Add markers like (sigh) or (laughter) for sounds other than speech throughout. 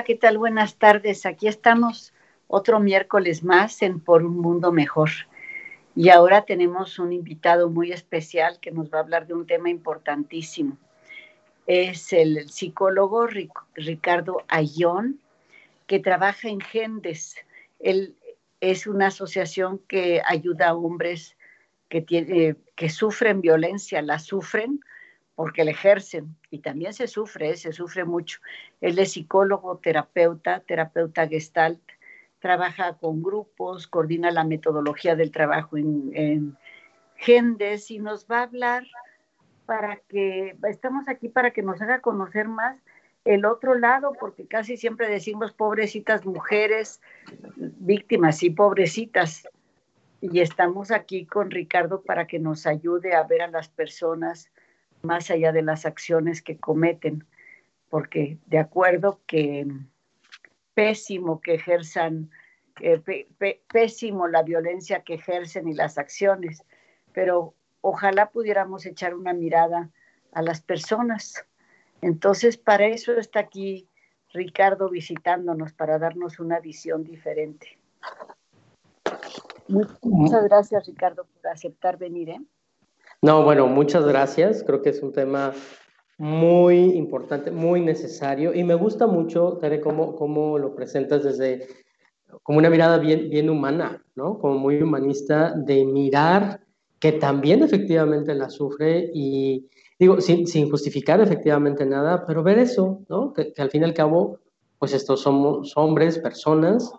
Hola, ¿qué tal? Buenas tardes. Aquí estamos otro miércoles más en Por un Mundo Mejor. Y ahora tenemos un invitado muy especial que nos va a hablar de un tema importantísimo. Es el psicólogo Ricardo Ayón, que trabaja en Gendes. Él es una asociación que ayuda a hombres que, que sufren violencia, la sufren porque la ejercen y también se sufre, ¿eh? se sufre mucho. Él es psicólogo, terapeuta, terapeuta gestalt, trabaja con grupos, coordina la metodología del trabajo en, Gendes y nos va a hablar para que, estamos aquí para que nos haga conocer más el otro lado, porque casi siempre decimos pobrecitas mujeres, víctimas y pobrecitas. Y estamos aquí con Ricardo para que nos ayude a ver a las personas más allá de las acciones que cometen, porque de acuerdo que pésimo que ejerzan, eh, pésimo la violencia que ejercen y las acciones, pero ojalá pudiéramos echar una mirada a las personas. Entonces, para eso está aquí Ricardo visitándonos, para darnos una visión diferente. Muchas gracias, Ricardo, por aceptar venir. ¿eh? No, bueno, muchas gracias. Creo que es un tema muy importante, muy necesario y me gusta mucho, Tere, cómo, cómo lo presentas desde como una mirada bien, bien humana, ¿no? Como muy humanista de mirar que también efectivamente la sufre y digo, sin, sin justificar efectivamente nada, pero ver eso, ¿no? Que, al fin y al cabo, pues estos somos hombres, personas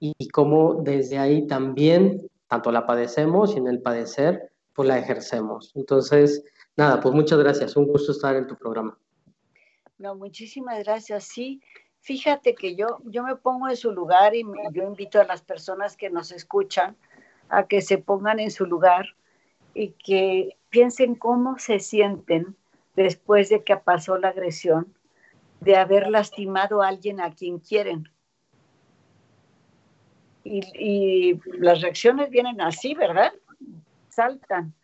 y, y cómo desde ahí también tanto la padecemos y en el padecer pues la ejercemos. Entonces, nada, pues muchas gracias, un gusto estar en tu programa. No, muchísimas gracias. Sí, fíjate que yo, yo me pongo en su lugar y yo invito a las personas que nos escuchan a que se pongan en su lugar y que piensen cómo se sienten después de que pasó la agresión, de haber lastimado a alguien a quien quieren. Y, y las reacciones vienen así, ¿verdad? Saltan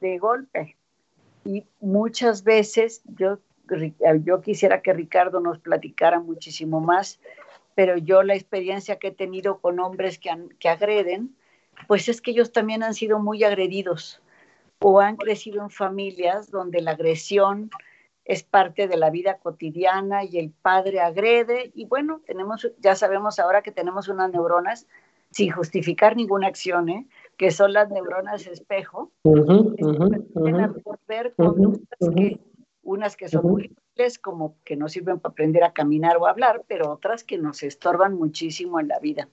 de golpe. Y muchas veces yo, yo quisiera que Ricardo nos platicara muchísimo más, pero yo la experiencia que he tenido con hombres que, que agreden, pues es que ellos también han sido muy agredidos o han crecido en familias donde la agresión es parte de la vida cotidiana y el padre agrede y bueno, tenemos ya sabemos ahora que tenemos unas neuronas sin justificar ninguna acción, ¿eh? Que son las neuronas espejo, ver que, unas que son muy útiles, como que no sirven para aprender a caminar o hablar, pero otras que nos estorban muchísimo en la vida.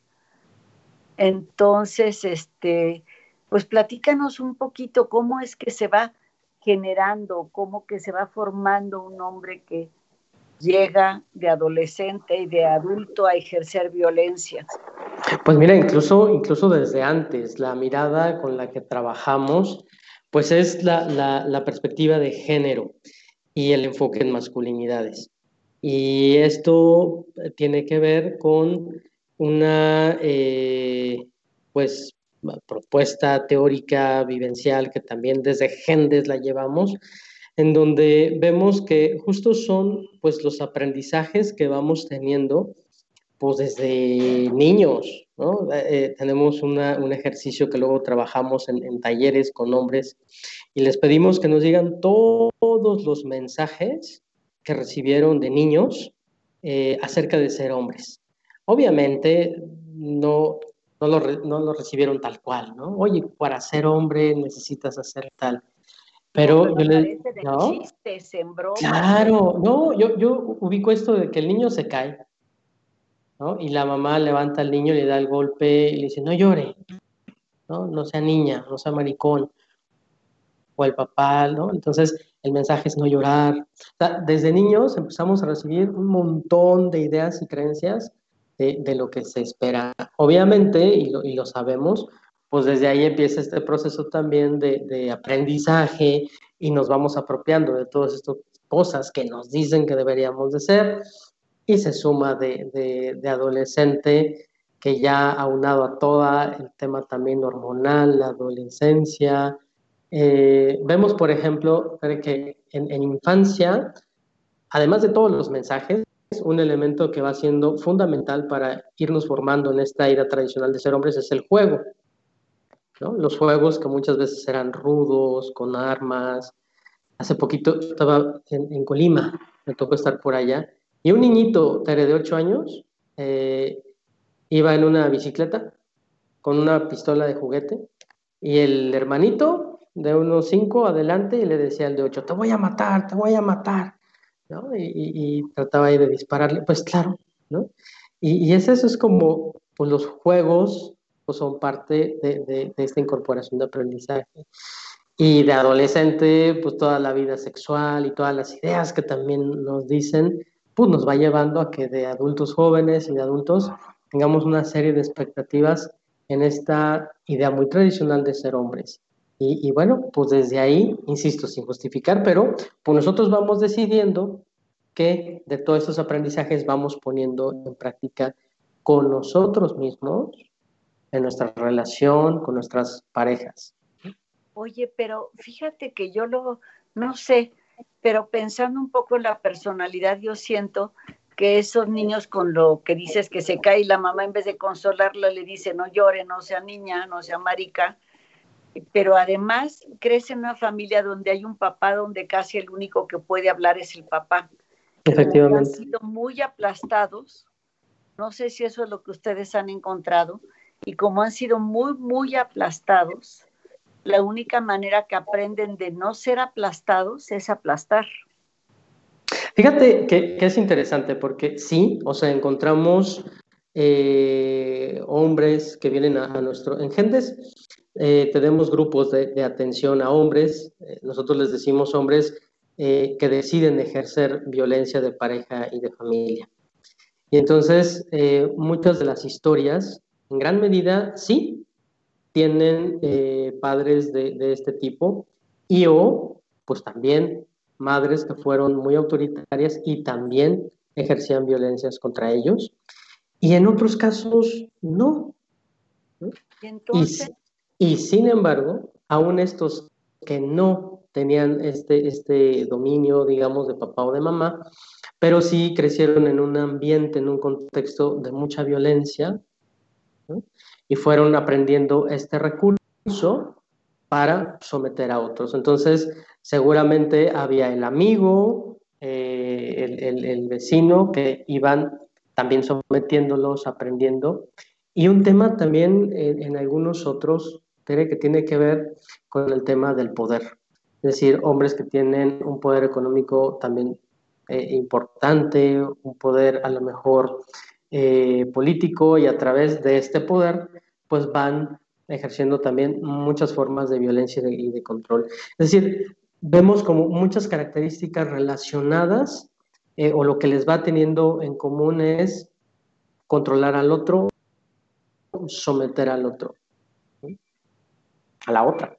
Entonces, este, pues platícanos un poquito cómo es que se va generando, cómo que se va formando un hombre que llega de adolescente y de adulto a ejercer violencia. Pues mira, incluso, incluso desde antes, la mirada con la que trabajamos, pues es la, perspectiva de género y el enfoque en masculinidades. Y esto tiene que ver con una, eh, pues, propuesta teórica, vivencial, que también desde Gendes la llevamos, en donde vemos que justo son, pues, los aprendizajes que vamos teniendo pues desde niños, ¿no? Eh, eh, tenemos un ejercicio que luego trabajamos en, talleres con hombres y les pedimos que nos digan todos los mensajes que recibieron de niños eh, acerca de ser hombres. Obviamente no, no lo, no, lo, recibieron tal cual, ¿no? Oye, para ser hombre necesitas hacer tal. Pero yo le ¿no? Chistes, en Claro, no, yo, yo ubico esto de que el niño se cae y la mamá levanta al niño, le da el golpe y le dice, no llore, ¿no? No sea niña, no sea maricón. O el papá, ¿no? Entonces, el mensaje es no llorar. desde niños empezamos a recibir un montón de ideas y creencias de, lo que se espera. Obviamente, y lo, y lo, sabemos, pues desde ahí empieza este proceso también de, de aprendizaje y nos vamos apropiando de todas estas cosas que nos dicen que deberíamos de ser y se suma de, de, adolescente que ya aunado a todo el tema también hormonal, la adolescencia. Eh, vemos, por ejemplo, que en, en, infancia, además de todos los mensajes, un elemento que va siendo fundamental para irnos formando en esta idea tradicional de ser hombres es el juego. ¿no? Los juegos que muchas veces eran rudos, con armas. Hace poquito estaba en, Colima, me tocó estar por allá, y un niñito, de 8 años, eh, iba en una bicicleta con una pistola de juguete, y el hermanito de unos 5 adelante y le decía al de 8, te voy a matar, te voy a matar. Y, trataba ahí de dispararle, pues claro, ¿no? Y, es eso, es como pues, los juegos pues, son parte de, esta incorporación de aprendizaje. Y de adolescente, pues toda la vida sexual y todas las ideas que también nos dicen, pues nos va llevando a que de adultos jóvenes y de adultos tengamos una serie de expectativas en esta idea muy tradicional de ser hombres. Y, bueno, pues desde ahí, insisto, sin justificar, pero pues nosotros vamos decidiendo que de todos estos aprendizajes vamos poniendo en práctica con nosotros mismos, en nuestra relación, con nuestras parejas. Oye, pero fíjate que yo lo, no sé, pero pensando un poco en la personalidad, yo siento que esos niños con lo que dices que se cae y la mamá en vez de consolarla le dice no llore, no sea niña, no sea marica, pero además crece en una familia donde hay un papá donde casi el único que puede hablar es el papá. Efectivamente. Han sido muy aplastados, no sé si eso es lo que ustedes han encontrado, y como han sido muy, muy aplastados, la única manera que aprenden de no ser aplastados es aplastar. Fíjate que, es interesante porque sí, o sea, encontramos eh, hombres que vienen a, nuestro, en gentes eh, tenemos grupos de, atención a hombres, eh, nosotros les decimos hombres eh, que deciden ejercer violencia de pareja y de familia. Y entonces muchas de las historias, en gran medida, sí, tienen padres de, de, este tipo y o, pues también madres que fueron muy autoritarias y también ejercían violencias contra ellos. Y en otros casos, no. ¿Y entonces, y sin embargo, aún estos que no tenían este, este dominio, digamos, de papá o de mamá, pero sí crecieron en un ambiente, en un contexto de mucha violencia, y fueron aprendiendo este recurso para someter a otros. Entonces, seguramente había el amigo, eh, el, vecino, que iban también sometiéndolos, aprendiendo. Y un tema también en algunos otros que tiene que ver con el tema del poder. Es decir, hombres que tienen un poder económico también eh, importante, un poder a lo mejor eh, político y a través de este poder, pues van ejerciendo también muchas formas de violencia y de, control. Es decir, vemos como muchas características relacionadas eh, o lo que les va teniendo en común es controlar al otro, someter al otro a la otra.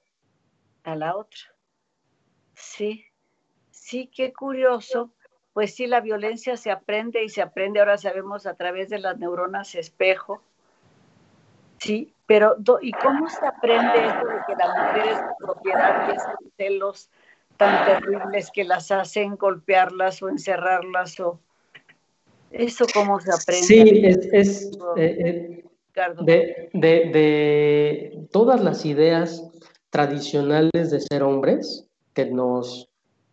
A la otra. Sí, sí, qué curioso. Pues sí, la violencia se aprende y se aprende, ahora sabemos, a través de las neuronas espejo. Sí, pero ¿y cómo se aprende esto de que la mujer es propiedad y esos celos tan terribles que las hacen golpearlas o encerrarlas o eso cómo se aprende? Sí, es, de, de, todas las ideas tradicionales de ser hombres que nos,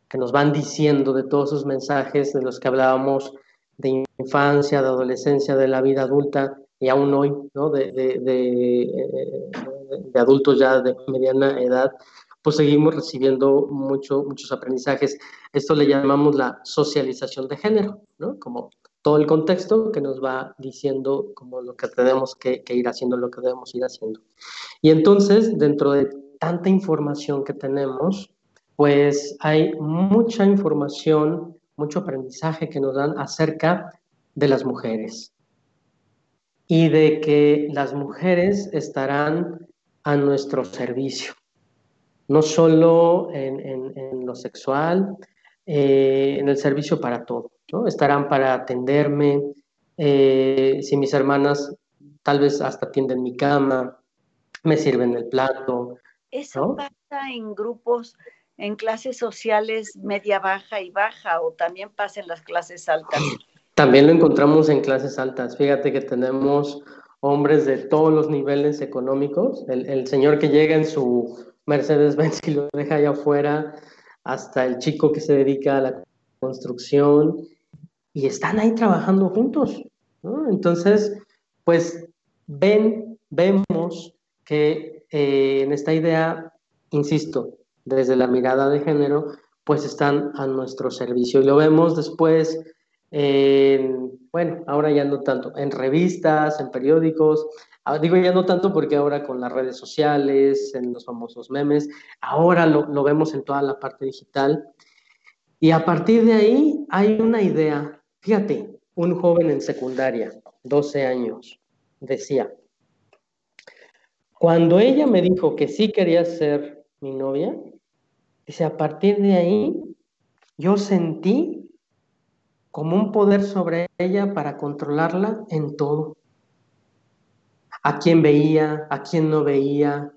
que nos van diciendo de todos esos mensajes de los que hablábamos de infancia, de adolescencia, de la vida adulta y aún hoy, ¿no? de, de, de, adultos ya de mediana edad, pues seguimos recibiendo mucho, muchos aprendizajes. Esto le llamamos la socialización de género, ¿no? como todo el contexto que nos va diciendo como lo que tenemos que, ir haciendo, lo que debemos ir haciendo. Y entonces, dentro de tanta información que tenemos, pues hay mucha información, mucho aprendizaje que nos dan acerca de las mujeres y de que las mujeres estarán a nuestro servicio, no solo en, lo sexual, eh, en el servicio para todo. Estarán para atenderme, eh, si mis hermanas tal vez hasta atienden mi cama, me sirven el plato. Eso pasa en grupos, en clases sociales media baja y baja, o también pasa en las clases altas. También lo encontramos en clases altas. Fíjate que tenemos hombres de todos los niveles económicos. El, señor que llega en su Mercedes-Benz y lo deja allá afuera, hasta el chico que se dedica a la construcción, y están ahí trabajando juntos. Entonces, pues ven, vemos que eh, en esta idea, insisto, desde la mirada de género, pues están a nuestro servicio. Y lo vemos después bueno, ahora ya no tanto, en revistas, en periódicos, ah, digo ya no tanto porque ahora con las redes sociales, en los famosos memes, ahora lo, lo vemos en toda la parte digital. Y a partir de ahí hay una idea, fíjate, un joven en secundaria, 12 años, decía, cuando ella me dijo que sí quería ser mi novia, dice, a partir de ahí yo sentí como un poder sobre ella para controlarla en todo. A quién veía, a quién no veía,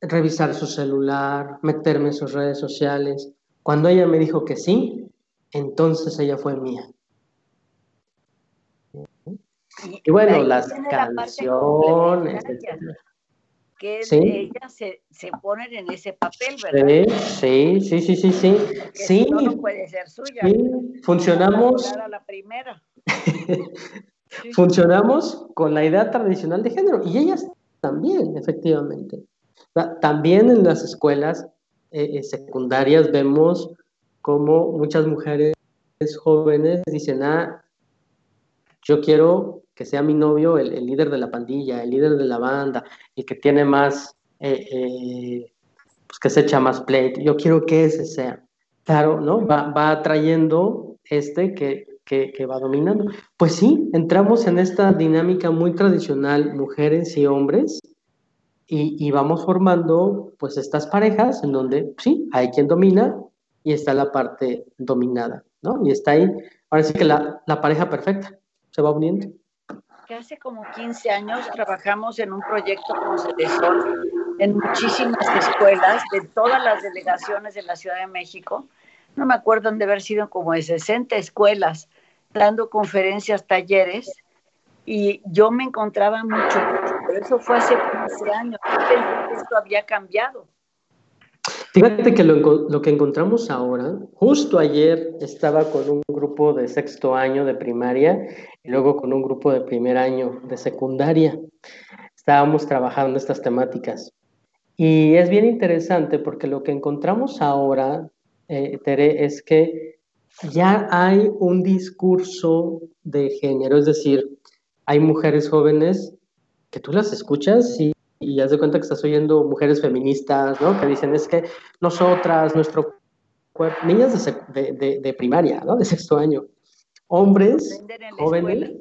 revisar su celular, meterme en sus redes sociales. Cuando ella me dijo que sí, entonces ella fue mía. Y bueno, las canciones, que ellas se, se, ponen en ese papel, ¿verdad? Sí, sí, sí, sí, sí. Sí, no, puede ser suya. Sí, funcionamos. la primera. (laughs) funcionamos con la idea tradicional de género y ellas también, efectivamente. También en las escuelas eh, eh, secundarias vemos como muchas mujeres jóvenes dicen, ah, yo quiero que sea mi novio el, líder de la pandilla, el líder de la banda, el que tiene más, eh, eh, pues que se echa más pleito. Yo quiero que ese sea. Claro, ¿no? Va, va atrayendo este que, que, va dominando. Pues sí, entramos en esta dinámica muy tradicional, mujeres y hombres, y, y, vamos formando pues estas parejas en donde sí, hay quien domina y está la parte dominada, ¿no? Y está ahí, ahora sí que la, la pareja perfecta se va uniendo que hace como 15 años trabajamos en un proyecto con CEDESOL en muchísimas escuelas de todas las delegaciones de la Ciudad de México. No me acuerdo de haber sido como de 60 escuelas dando conferencias, talleres, y yo me encontraba mucho, pero eso fue hace 15 años, esto había cambiado. Fíjate que lo, que encontramos ahora, justo ayer estaba con un grupo de sexto año de primaria y luego con un grupo de primer año de secundaria. Estábamos trabajando estas temáticas. Y es bien interesante porque lo que encontramos ahora, eh, Tere, es que ya hay un discurso de género, es decir, hay mujeres jóvenes que tú las escuchas y y haz de cuenta que estás oyendo mujeres feministas, ¿no? Que dicen, es que nosotras, nuestro cuerpo, niñas de, de, de, primaria, ¿no? De sexto año, hombres, jóvenes.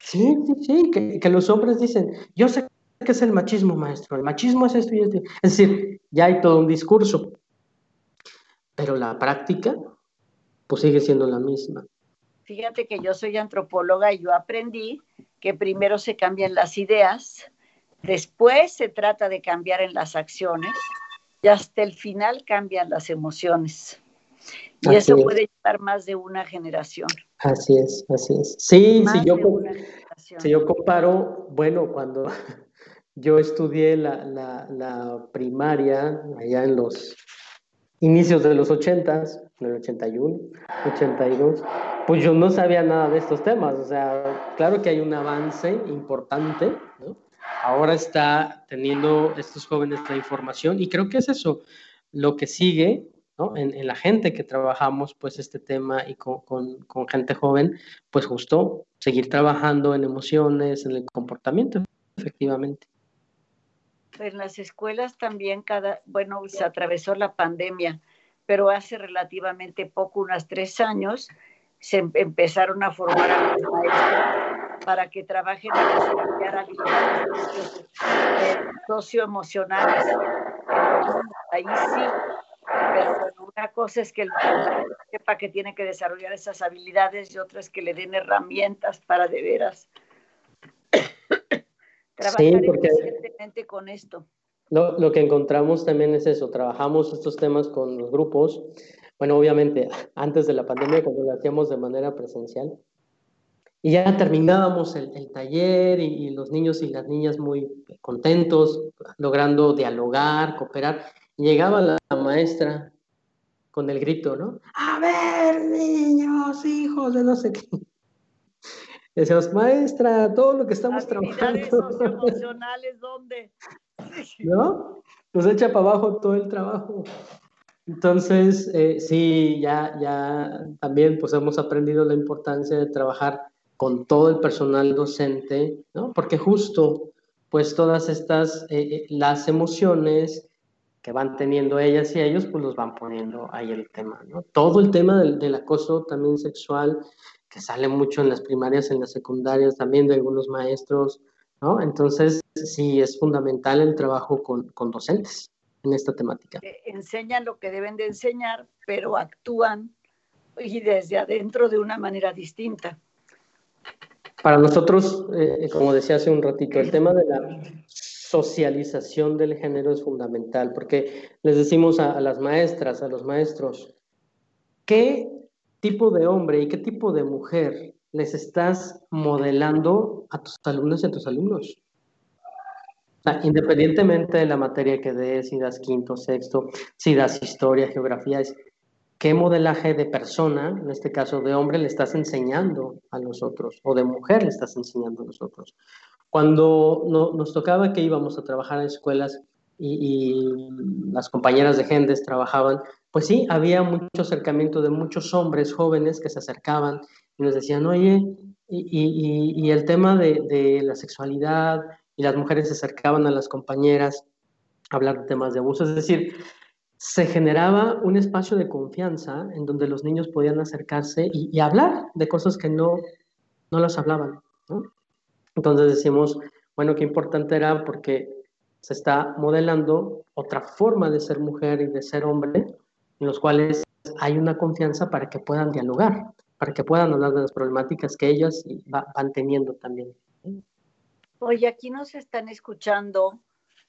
Sí, sí, sí, que, que, los hombres dicen, yo sé que es el machismo, maestro, el machismo es esto y esto. Es decir, ya hay todo un discurso, pero la práctica, pues sigue siendo la misma. Fíjate que yo soy antropóloga y yo aprendí que primero se cambian las ideas Después se trata de cambiar en las acciones y hasta el final cambian las emociones. Y eso puede llevar más de una generación. Así es, así es. Sí, si yo, si yo comparo, bueno, cuando (laughs) yo estudié la, la, primaria allá en los inicios de los 80, en el 81, 82, pues yo no sabía nada de estos temas. O sea, claro que hay un avance importante, ¿no? Ahora está teniendo estos jóvenes la información y creo que es eso lo que sigue en, la gente que trabajamos pues este tema y con, con, gente joven, pues justo seguir trabajando en emociones, en el comportamiento, efectivamente. En las escuelas también cada, bueno, se atravesó la pandemia, pero hace relativamente poco, unos tres años, se em, empezaron a formar a los maestros para que trabajen en desarrollar habilidades eh, socioemocionales. Ahí sí, pero una cosa es que el sepa que tiene que desarrollar esas habilidades y otra es que le den herramientas para de veras (coughs) trabajar eficientemente con esto. Lo, lo que encontramos también es eso, trabajamos estos temas con los grupos. Bueno, obviamente, antes de la pandemia, cuando lo hacíamos de manera presencial, Y ya terminábamos el, taller y, los niños y las niñas muy contentos, logrando dialogar, cooperar. llegaba la, maestra con el grito, ¿no? A ver, niños, hijos de no sé qué. (laughs) decíamos, maestra, todo lo que estamos trabajando. (laughs) emocionales, ¿dónde? (laughs) ¿No? Nos echa para abajo todo el trabajo. Entonces, eh, sí, ya, ya también pues hemos aprendido la importancia de trabajar con todo el personal docente, ¿no? Porque justo, pues todas estas, eh, eh, las emociones que van teniendo ellas y ellos, pues los van poniendo ahí el tema, ¿no? Todo el tema del, acoso también sexual, que sale mucho en las primarias, en las secundarias, también de algunos maestros, ¿no? Entonces, sí, es fundamental el trabajo con, con docentes en esta temática. Enseñan lo que deben de enseñar, pero actúan y desde adentro de una manera distinta. Para nosotros, eh, como decía hace un ratito, el tema de la socialización del género es fundamental, porque les decimos a, las maestras, a los maestros, ¿qué tipo de hombre y qué tipo de mujer les estás modelando a tus alumnos y a tus alumnos? independientemente de la materia que des, si das quinto, sexto, si das historia, geografía, es qué modelaje de persona, en este caso de hombre, le estás enseñando a nosotros o de mujer le estás enseñando a nosotros. Cuando nos tocaba que íbamos a trabajar en escuelas y, las compañeras de Gendes trabajaban, pues sí, había mucho acercamiento de muchos hombres jóvenes que se acercaban y nos decían, oye, y, el tema de, de, la sexualidad, y las mujeres se acercaban a las compañeras a hablar de temas de abuso. Es decir, se generaba un espacio de confianza en donde los niños podían acercarse y, hablar de cosas que no, no las hablaban. Entonces decimos, bueno, qué importante era porque se está modelando otra forma de ser mujer y de ser hombre, en los cuales hay una confianza para que puedan dialogar, para que puedan hablar de las problemáticas que ellas van teniendo también. Oye, aquí nos están escuchando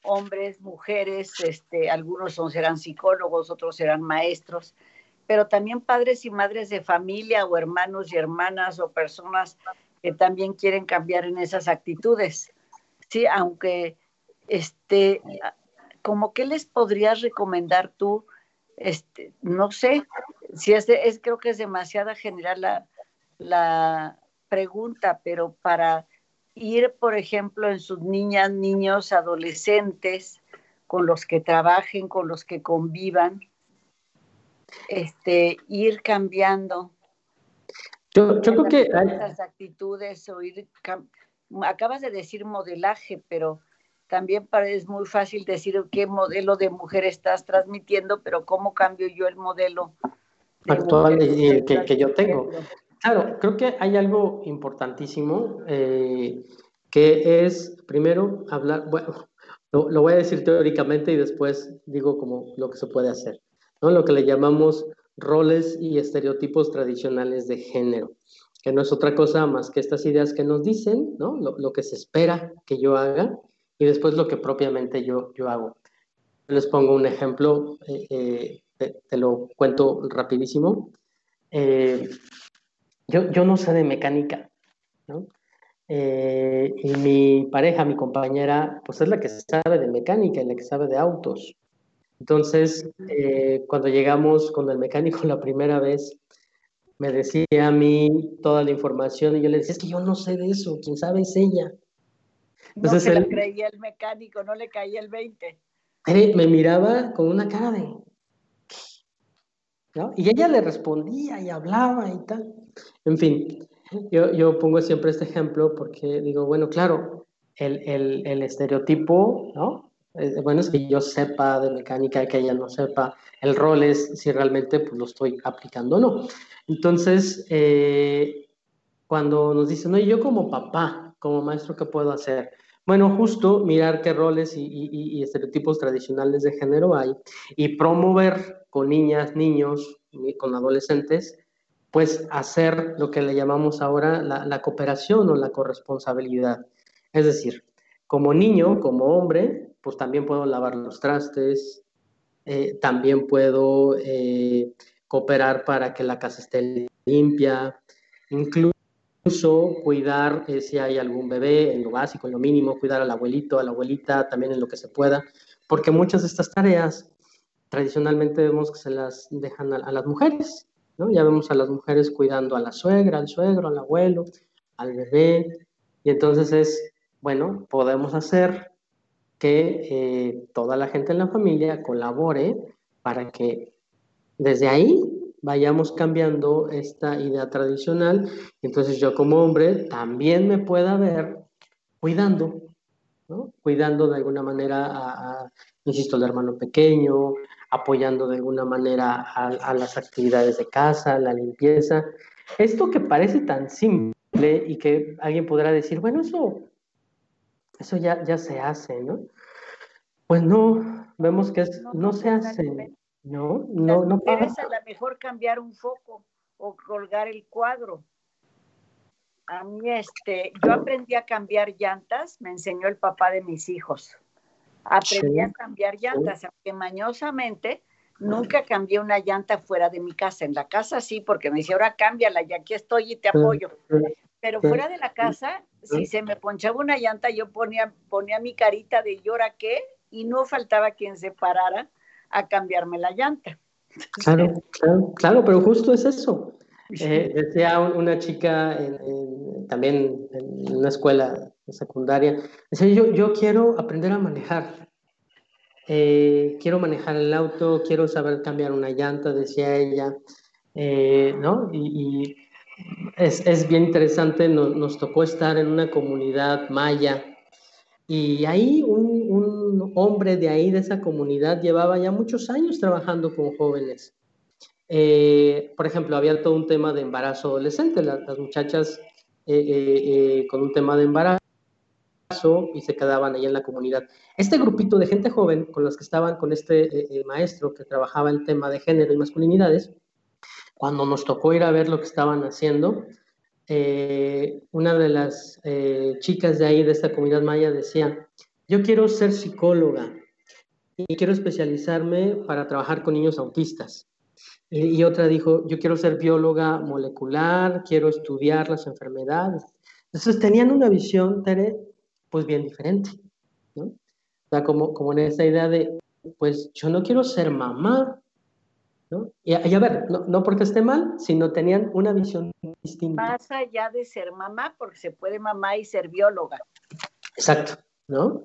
hombres, mujeres, este, algunos serán psicólogos, otros serán maestros, pero también padres y madres de familia o hermanos y hermanas o personas que también quieren cambiar en esas actitudes. Sí, aunque, este, como qué les podrías recomendar tú, este, no sé, si es, es creo que es demasiada general la pregunta, pero para ir, por ejemplo, en sus niñas, niños, adolescentes, con los que trabajen, con los que convivan, este, ir cambiando. Yo, creo que estas actitudes o ir acabas de decir modelaje, pero también es muy fácil decir qué modelo de mujer estás transmitiendo, pero cómo cambio yo el modelo actual y que, que, yo tengo. Claro, creo que hay algo importantísimo eh, que es, primero, hablar, bueno, lo, voy a decir teóricamente y después digo como lo que se puede hacer, ¿no? Lo que le llamamos roles y estereotipos tradicionales de género, que no es otra cosa más que estas ideas que nos dicen, ¿no? Lo, que se espera que yo haga y después lo que propiamente yo, yo hago. Les pongo un ejemplo, eh, eh, te, te, lo cuento rapidísimo. Eh, yo, no sé de mecánica, ¿no? Eh, y mi pareja, mi compañera, pues es la que sabe de mecánica y la que sabe de autos. Entonces, eh, cuando llegamos con el mecánico (laughs) la primera vez, me decía a mí toda la información y yo le decía, es que yo no sé de eso, quien sabe es ella. Entonces, no se él, creía el mecánico, no le caía el 20. me miraba con una cara de, y ella le respondía y hablaba y tal. En fin, yo, yo pongo siempre este ejemplo porque digo, bueno, claro, el, el, el estereotipo, ¿no? Eh, bueno, es que yo sepa de mecánica, que ella no sepa. El rol es si realmente pues, lo estoy aplicando o no. Entonces, eh, cuando nos dicen, no, yo como papá, como maestro, ¿qué puedo hacer? Bueno, justo mirar qué roles y, y, y, estereotipos tradicionales de género hay y promover con niñas, niños, con adolescentes, pues hacer lo que le llamamos ahora la, cooperación o la corresponsabilidad. Es decir, como niño, como hombre, pues también puedo lavar los trastes, eh, también puedo eh, cooperar para que la casa esté limpia, incluso cuidar eh, si hay algún bebé en lo básico, en lo mínimo, cuidar al abuelito, a la abuelita, también en lo que se pueda, porque muchas de estas tareas tradicionalmente vemos que se las dejan a, las mujeres, ¿no? Ya vemos a las mujeres cuidando a la suegra, al suegro, al abuelo, al bebé, y entonces es, bueno, podemos hacer que eh, toda la gente en la familia colabore para que desde ahí vayamos cambiando esta idea tradicional. Entonces yo como hombre también me pueda ver cuidando, cuidando de alguna manera insisto, al hermano pequeño, apoyando de alguna manera a, las actividades de casa, la limpieza. Esto que parece tan simple y que alguien podrá decir, bueno, eso, eso ya, ya se hace, ¿no? Pues no, vemos que no se hace. No, no, no pasa. a lo mejor cambiar un foco o colgar el cuadro. A mí, este, yo aprendí a cambiar llantas, me enseñó el papá de mis hijos. Aprendí a cambiar llantas, aunque mañosamente nunca cambié una llanta fuera de mi casa. En la casa sí, porque me decía, ahora cámbiala y aquí estoy y te apoyo. Pero fuera de la casa, si se me ponchaba una llanta, yo ponía, ponía mi carita de llora qué? Y no faltaba quien se parara a cambiarme la llanta. Claro, (laughs) claro, claro, pero justo es eso. Eh, decía una chica también en una escuela secundaria, decía, yo, quiero aprender a manejar, eh, quiero manejar el auto, quiero saber cambiar una llanta, decía ella, eh, ¿no? Y, es, es, bien interesante, nos, tocó estar en una comunidad maya y ahí un, hombre de ahí, de esa comunidad, llevaba ya muchos años trabajando con jóvenes. Eh, por ejemplo, había todo un tema de embarazo adolescente, las, muchachas con un tema de embarazo y se quedaban ahí en la comunidad. Este grupito de gente joven con los que estaban con este maestro que trabajaba el tema de género y masculinidades, cuando nos tocó ir a ver lo que estaban haciendo, eh, una de las eh, chicas de ahí, de esta comunidad maya, decía, yo quiero ser psicóloga y quiero especializarme para trabajar con niños autistas. Y, otra dijo, yo quiero ser bióloga molecular, quiero estudiar las enfermedades. Entonces tenían una visión, Tere, pues bien diferente, ¿no? O sea, como, como en esa idea de, pues yo no quiero ser mamá, y, a ver, no, porque esté mal, sino tenían una visión distinta. Más allá de ser mamá, porque se puede mamá y ser bióloga. Exacto, ¿no?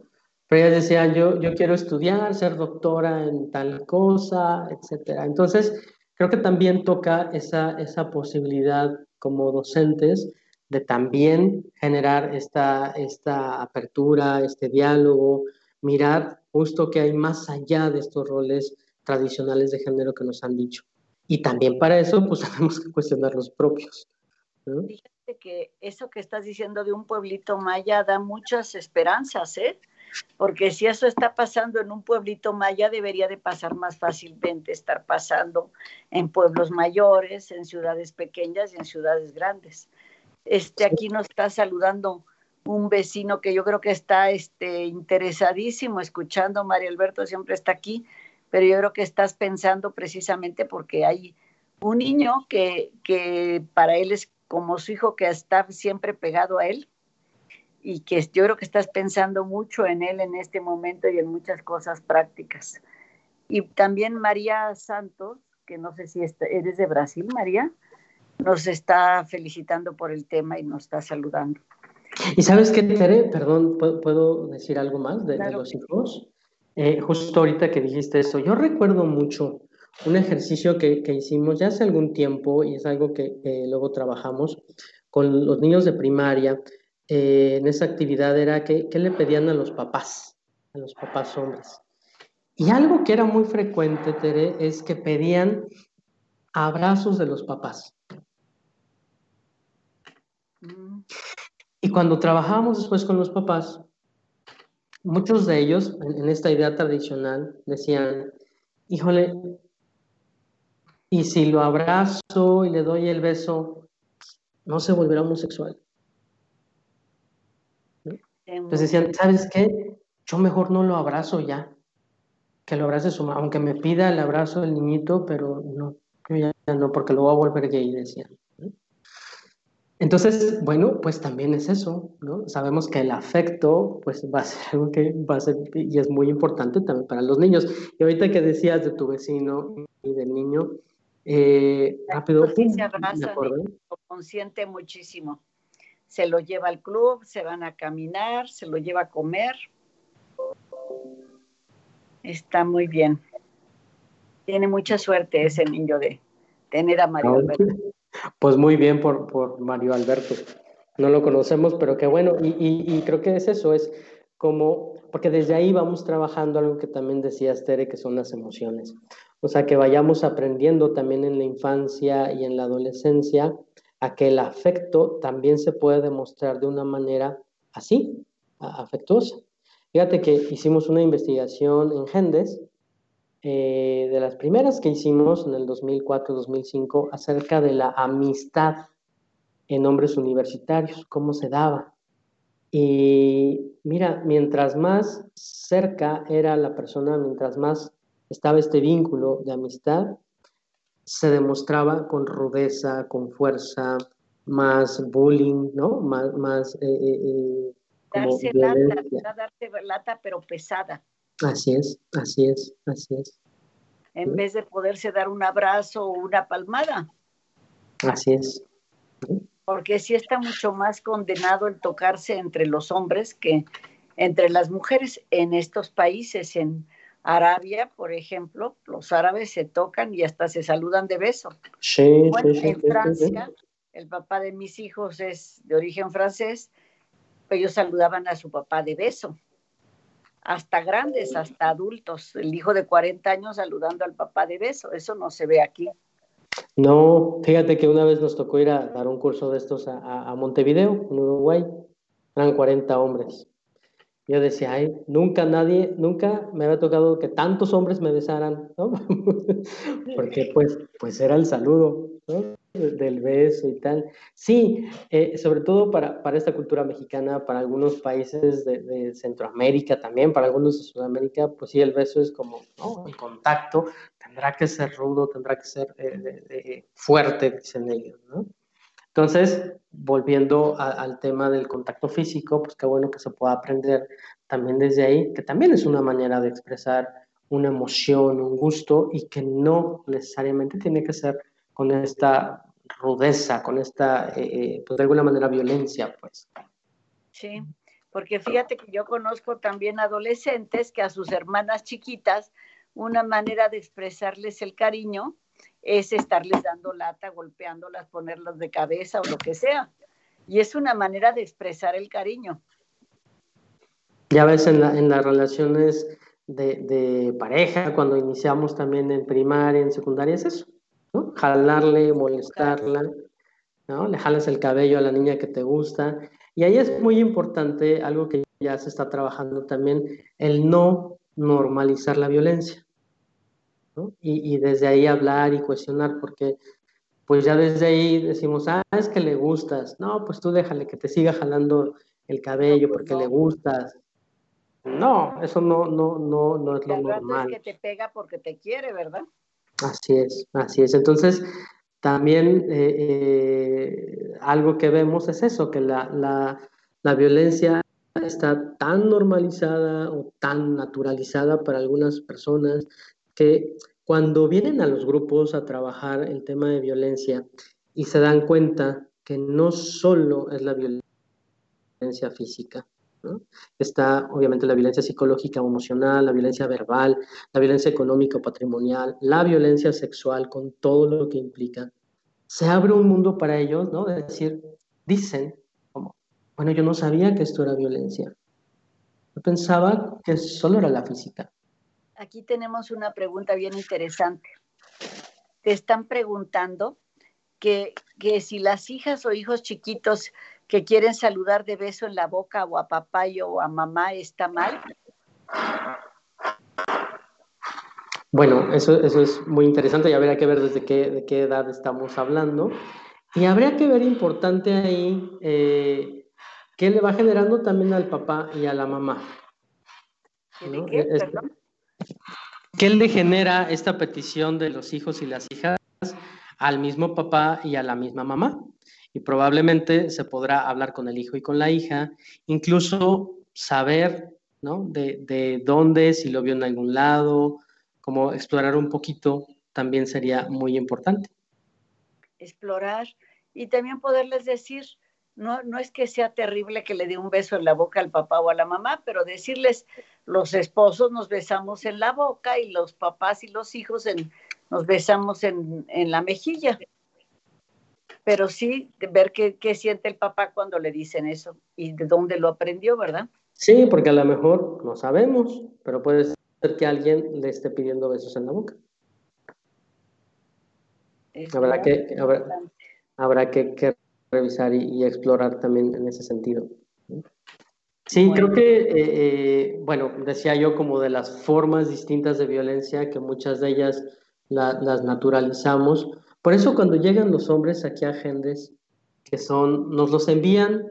Pero ellas decían, yo, yo quiero estudiar, ser doctora en tal cosa, etcétera. Entonces, creo que también toca esa, esa posibilidad como docentes de también generar esta, esta apertura, este diálogo, mirar justo que hay más allá de estos roles tradicionales de género que nos han dicho. Y también para eso, pues (laughs) tenemos que cuestionar los propios. Fíjate que eso que estás diciendo de un pueblito maya da muchas esperanzas, ¿eh? Porque si eso está pasando en un pueblito maya, debería de pasar más fácilmente, estar pasando en pueblos mayores, en ciudades pequeñas y en ciudades grandes. Este, aquí nos está saludando un vecino que yo creo que está este, interesadísimo escuchando. María Alberto siempre está aquí pero yo creo que estás pensando precisamente porque hay un niño que, que para él es como su hijo que está siempre pegado a él y que yo creo que estás pensando mucho en él en este momento y en muchas cosas prácticas. Y también María Santos, que no sé si eres de Brasil, María, nos está felicitando por el tema y nos está saludando. ¿Y sabes qué, Tere? Perdón, ¿puedo, decir algo más de, de los hijos? Eh, justo ahorita que dijiste eso, yo recuerdo mucho un ejercicio que, hicimos ya hace algún tiempo y es algo que, luego trabajamos con los niños de primaria. Eh, en esa actividad era que, le pedían a los papás, a los papás hombres. Y algo que era muy frecuente, Tere, es que pedían abrazos de los papás. Y cuando trabajábamos después con los papás, muchos de ellos, en, esta idea tradicional, decían, híjole, y si lo abrazo y le doy el beso, no se volverá homosexual. Entonces decían, ¿sabes qué? Yo mejor no lo abrazo ya, que lo abrace su mamá, aunque me pida el abrazo del niñito, pero no, yo ya no, porque lo voy a volver gay, decían. Entonces, bueno, pues también es eso, ¿no? Sabemos que el afecto, pues va a ser algo que va a ser, y es muy importante también para los niños. Y ahorita que decías de tu vecino y del niño, eh, rápido, se abraza, lo consiente muchísimo. Se lo lleva al club, se van a caminar, se lo lleva a comer. Está muy bien. Tiene mucha suerte ese niño de tener a Mario Alberto. Pues muy bien por, por Mario Alberto. No lo conocemos, pero qué bueno. Y, y, creo que es eso, es como, porque desde ahí vamos trabajando algo que también decías, Tere, que son las emociones. O sea, que vayamos aprendiendo también en la infancia y en la adolescencia a que el afecto también se puede demostrar de una manera así, afectuosa. Fíjate que hicimos una investigación en Gendes eh, de las primeras que hicimos en el 2004-2005 acerca de la amistad en hombres universitarios, cómo se daba. Y mira, mientras más cerca era la persona, mientras más estaba este vínculo de amistad, se demostraba con rudeza, con fuerza, más bullying, ¿no? Más, más eh, eh, darse lata, lata, pero pesada. Así es, así es, así es. En vez de poderse dar un abrazo o una palmada. Así es. Porque sí está mucho más condenado el tocarse entre los hombres que entre las mujeres en estos países. En Arabia, por ejemplo, los árabes se tocan y hasta se saludan de beso. Sí, en Francia, el papá de mis hijos es de origen francés, ellos saludaban a su papá de beso hasta grandes, hasta adultos, el hijo de 40 años saludando al papá de beso, eso no se ve aquí. No, fíjate que una vez nos tocó ir a dar un curso de estos a, a Montevideo, en Uruguay, eran 40 hombres. Yo decía, ay, nunca nadie, nunca me había tocado que tantos hombres me besaran, ¿no? (laughs) Porque pues, pues era el saludo, Del beso y tal. Sí, eh, sobre todo para, para, esta cultura mexicana, para algunos países de, Centroamérica también, para algunos de Sudamérica, pues sí, el beso es como, ¿no? El contacto tendrá que ser rudo, tendrá que ser eh, fuerte, dicen ellos. Entonces, volviendo al tema del contacto físico, pues qué bueno que se pueda aprender también desde ahí, que también es una manera de expresar una emoción, un gusto, y que no necesariamente tiene que ser con esta rudeza, con esta, eh, eh, pues de alguna manera, violencia, pues. Sí, porque fíjate que yo conozco también adolescentes que a sus hermanas chiquitas, una manera de expresarles el cariño es estarles dando lata, golpeándolas, ponerlas de cabeza o lo que sea. Y es una manera de expresar el cariño. Ya ves en, en las relaciones de, de, pareja, cuando iniciamos también en primaria, en secundaria, es eso, ¿no? Jalarle, molestarla, ¿no? Le jalas el cabello a la niña que te gusta. Y ahí es muy importante algo que ya se está trabajando también, el no normalizar la violencia. Y, desde ahí hablar y cuestionar, porque pues ya desde ahí decimos, ah, es que le gustas, no, pues tú déjale que te siga jalando el cabello pues porque le gustas. No, eso no, no, no, no es lo normal. Es que te pega porque te quiere, ¿verdad? Así es, así es. Entonces, también eh, eh, algo que vemos es eso, que la, la, la violencia está tan normalizada o tan naturalizada para algunas personas que cuando vienen a los grupos a trabajar el tema de violencia y se dan cuenta que no solo es la violencia física, está obviamente la violencia psicológica o emocional, la violencia verbal, la violencia económica o patrimonial, la violencia sexual con todo lo que implica. Se abre un mundo para ellos, ¿no? De decir, dicen, como, bueno, yo no sabía que esto era violencia. Yo pensaba que solo era la física aquí tenemos una pregunta bien interesante. Te están preguntando que, si las hijas o hijos chiquitos que quieren saludar de beso en la boca o a papá o a mamá está mal. Bueno, eso, eso es muy interesante y habría que ver desde qué, de qué edad estamos hablando. Y habría que ver importante ahí eh, qué le va generando también al papá y a la mamá. ¿De qué? ¿Qué le genera esta petición de los hijos y las hijas al mismo papá y a la misma mamá? Y probablemente se podrá hablar con el hijo y con la hija, incluso saber, ¿no? De, de dónde, si lo vio en algún lado, como explorar un poquito también sería muy importante. Explorar y también poderles decir, no, no es que sea terrible que le dé un beso en la boca al papá o a la mamá, pero decirles, los esposos nos besamos en la boca y los papás y los hijos en, nos besamos en, la mejilla. Pero sí ver qué, qué siente el papá cuando le dicen eso y de dónde lo aprendió, ¿verdad? Sí, porque a lo mejor no sabemos, pero puede ser que alguien le esté pidiendo besos en la boca. habrá que, habrá, que, revisar y, explorar también en ese sentido. Sí, creo que, eh, eh, bueno, decía yo como de las formas distintas de violencia, que muchas de ellas las naturalizamos. Por eso cuando llegan los hombres aquí a Gendes, que son, nos los envían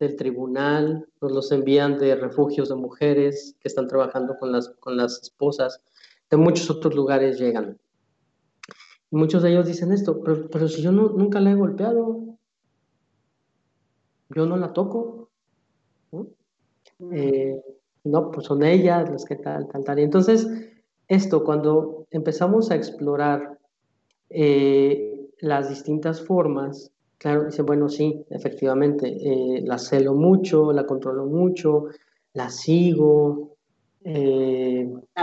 del tribunal, nos los envían de refugios de mujeres que están trabajando con las, con las esposas, de muchos otros lugares llegan. Muchos de ellos dicen esto, pero, si yo nunca la he golpeado, yo no la toco. ¿no? Eh, no, pues son ellas las que tal, tal, tal. Y entonces, esto, cuando empezamos a explorar eh, las distintas formas, claro, dice, bueno, sí, efectivamente, eh, la celo mucho, la controlo mucho, la sigo,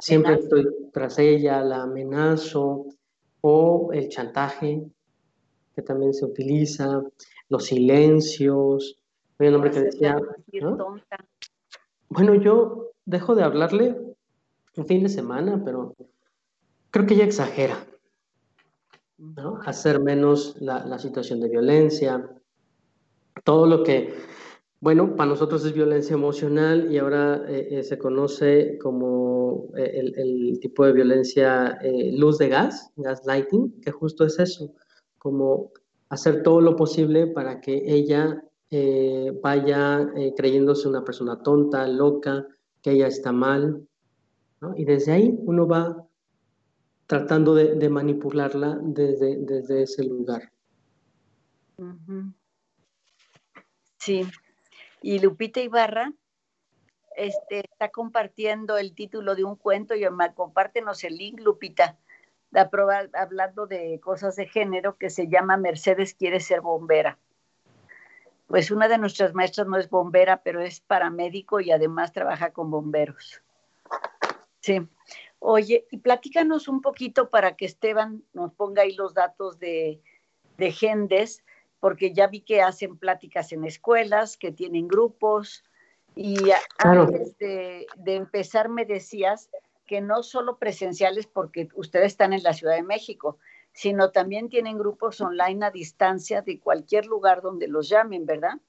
siempre estoy tras ella, la amenazo, o el chantaje, que también se utiliza, los silencios. Hay un hombre que decía, bueno, yo dejo de hablarle un fin de semana, pero creo que ella exagera, ¿no? Hacer menos la, situación de violencia, todo lo que, bueno, para nosotros es violencia emocional y ahora eh, eh, se conoce como eh, el, tipo de violencia luz de gas, gaslighting, que justo es eso, como hacer todo lo posible para que ella vaya creyéndose una persona tonta, loca, que ella está mal. Y desde ahí uno va tratando de, manipularla desde, ese lugar. Sí. Y Lupita Ibarra este, está compartiendo el título de un cuento. Y compártenos el link, Lupita, de hablando de cosas de género que se llama Mercedes quiere ser bombera pues una de nuestras maestras no es bombera, pero es paramédico y además trabaja con bomberos. Sí. Oye, y platícanos un poquito para que Esteban nos ponga ahí los datos de, de Gendes, porque ya vi que hacen pláticas en escuelas, que tienen grupos, y antes de, de, empezar me decías que no solo presenciales, porque ustedes están en la Ciudad de México, sino también tienen grupos online a distancia de cualquier lugar donde los llamen, ¿verdad?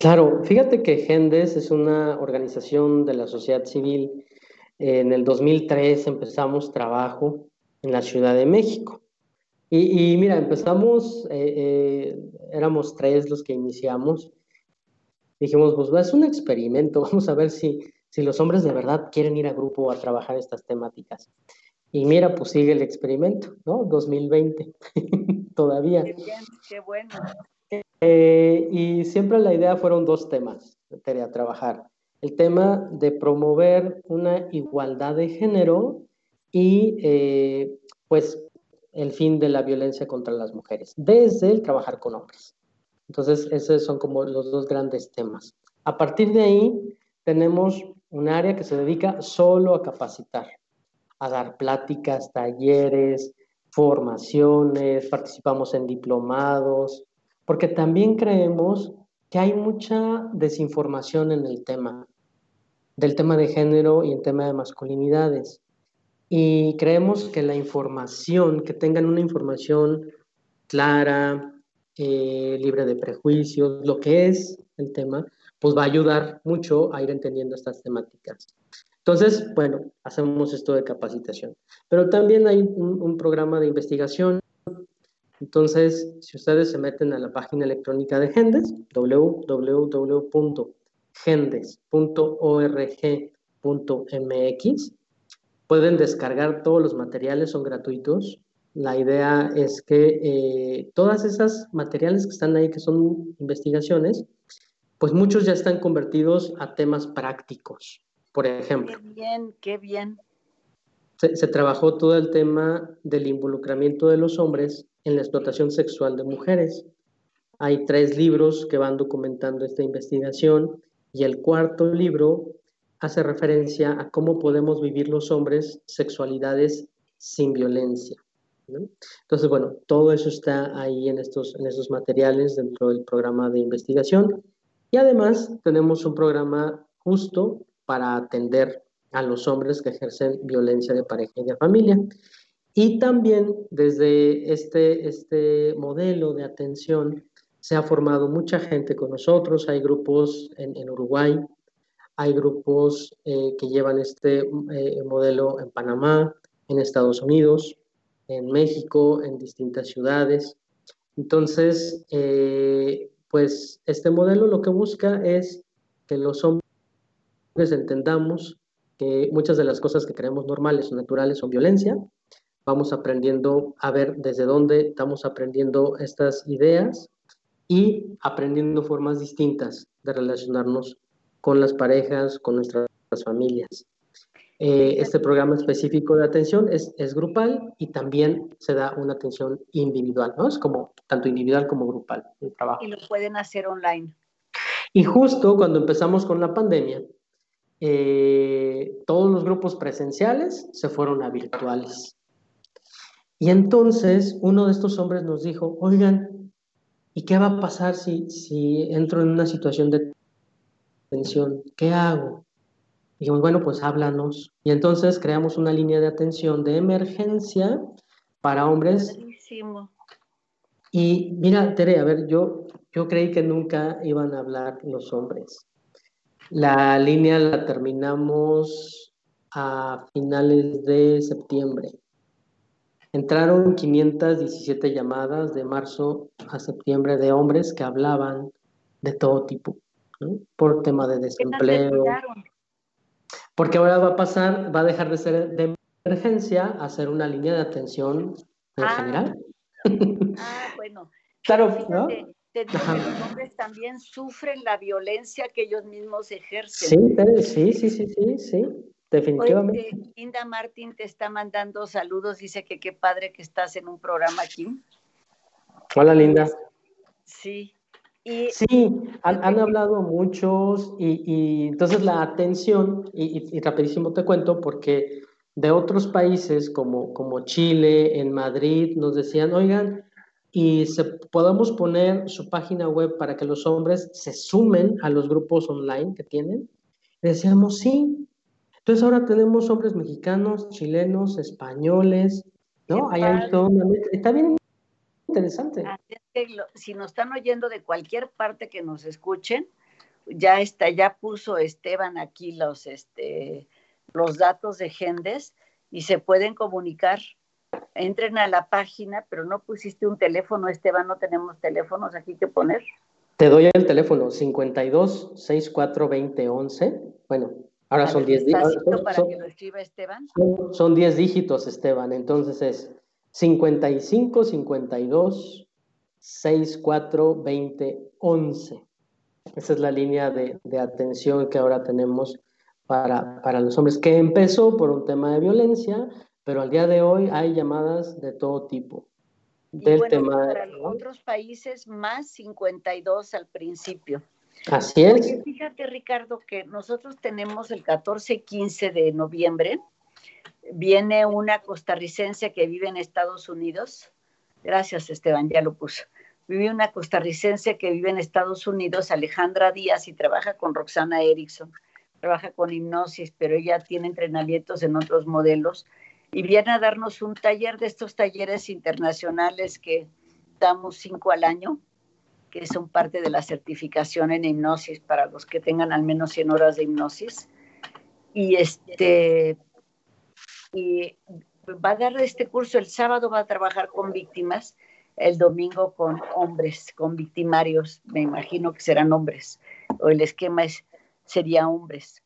Claro, fíjate que Gendes es una organización de la sociedad civil. En el 2003 empezamos trabajo en la Ciudad de México. Y, mira, empezamos, eh, eh, éramos tres los que iniciamos. Dijimos, pues es un experimento, (laughs) vamos a ver si, si los hombres de verdad quieren ir a grupo a trabajar estas temáticas. Y mira, pues sigue el experimento, ¿no? 2020, (laughs) todavía. Qué bien, qué bueno. Eh, y siempre la idea fueron dos temas a trabajar. El tema de promover una igualdad de género y eh, pues el fin de la violencia contra las mujeres, desde el trabajar con hombres. Entonces, esos son como los dos grandes temas. A partir de ahí, tenemos un área que se dedica solo a capacitar a dar pláticas, talleres, formaciones, participamos en diplomados, porque también creemos que hay mucha desinformación en el tema, del tema de género y el tema de masculinidades. Y creemos que la información, que tengan una información clara, eh, libre de prejuicios, lo que es el tema, pues va a ayudar mucho a ir entendiendo estas temáticas. Entonces, bueno, hacemos esto de capacitación. Pero también hay un, programa de investigación. Entonces, si ustedes se meten a la página electrónica de Gendes, www.gendes.org.mx, pueden descargar todos los materiales, son gratuitos. La idea es que eh, todas esas materiales que están ahí, que son investigaciones, pues muchos ya están convertidos a temas prácticos, por ejemplo. Qué bien, qué bien. Se, se, trabajó todo el tema del involucramiento de los hombres en la explotación sexual de mujeres. Hay tres libros que van documentando esta investigación y el cuarto libro hace referencia a cómo podemos vivir los hombres sexualidades sin violencia. Entonces, bueno, todo eso está ahí en estos, en estos materiales dentro del programa de investigación. Y además tenemos un programa justo para atender a los hombres que ejercen violencia de pareja y de familia. Y también desde este, este modelo de atención se ha formado mucha gente con nosotros, hay grupos en, en Uruguay, hay grupos eh, que llevan este eh, modelo en Panamá, en Estados Unidos, en México, en distintas ciudades. Entonces, eh, pues este modelo lo que busca es que los hombres entendamos que muchas de las cosas que creemos normales o naturales son violencia. Vamos aprendiendo a ver desde dónde estamos aprendiendo estas ideas y aprendiendo formas distintas de relacionarnos con las parejas, con nuestras familias. Eh, este programa específico de atención es, es, grupal y también se da una atención individual, ¿no? Es como tanto individual como grupal el trabajo. Y lo pueden hacer online. Y justo cuando empezamos con la pandemia, eh, todos los grupos presenciales se fueron a virtuales. Y entonces uno de estos hombres nos dijo, oigan, ¿y qué va a pasar si, si entro en una situación de tensión? ¿Qué hago? dijimos, bueno, pues háblanos. Y entonces creamos una línea de atención de emergencia para hombres. Buenísimo. Y mira, Tere, a ver, yo, yo creí que nunca iban a hablar los hombres. La línea la terminamos a finales de septiembre. Entraron 517 llamadas de marzo a septiembre de hombres que hablaban de todo tipo, ¿no? por tema de desempleo, porque ahora va a pasar, va a dejar de ser de emergencia a ser una línea de atención en Ah. general. Ah, bueno. (laughs) Claro, Fíjate, ¿no? te digo que los hombres también sufren la violencia que ellos mismos ejercen. Sí, Tere, sí, sí, sí, sí, sí, definitivamente. Oye, Inda Martín te está mandando saludos, dice que qué padre que estás en un programa aquí. Hola, linda. Sí. Y Sí, han, han hablado muchos y, y entonces la atención, y, y- rapidísimo te cuento, porque de otros países como, como Chile, en Madrid, nos decían, oigan, y se, podemos poner su página web para que los hombres se sumen a los grupos online que tienen. Y decíamos, sí. Entonces ahora tenemos hombres mexicanos, chilenos, españoles, ¿no? Hay. Está bien interesante. si nos están oyendo de cualquier parte que nos escuchen, ya está, ya puso Esteban aquí los, este, los datos de Gendes y se pueden comunicar. Entren a la página, pero no pusiste un teléfono, Esteban, no tenemos teléfonos aquí que poner. Te doy el teléfono 52 64 20 11. Bueno, ahora son ver, 10 dígitos. para Son, que lo escriba Esteban. son- son 10 dígitos, Esteban. Entonces es 55 52 64 20 11. Esa es la línea de, de atención que ahora tenemos para, para los hombres, que empezó por un tema de violencia, pero al día de hoy hay llamadas de todo tipo. Y Del bueno, tema para de- otros países más 52 al principio. Así es. Fíjate, Ricardo, que nosotros tenemos el 14 y 15 de noviembre. Viene una costarricense que vive en Estados Unidos. Gracias, Esteban, ya lo puso. Vive una costarricense que vive en Estados Unidos, Alejandra Díaz, y trabaja con Roxana Erickson. Trabaja con hipnosis, pero ella tiene entrenamientos en otros modelos. Y viene a darnos un taller de estos talleres internacionales que damos cinco al año que son parte de la certificación en hipnosis para los que tengan al menos 100 horas de hipnosis. Y este y va a dar este curso el sábado va a trabajar con víctimas, el domingo con hombres, con victimarios, me imagino que serán hombres o el esquema es sería hombres.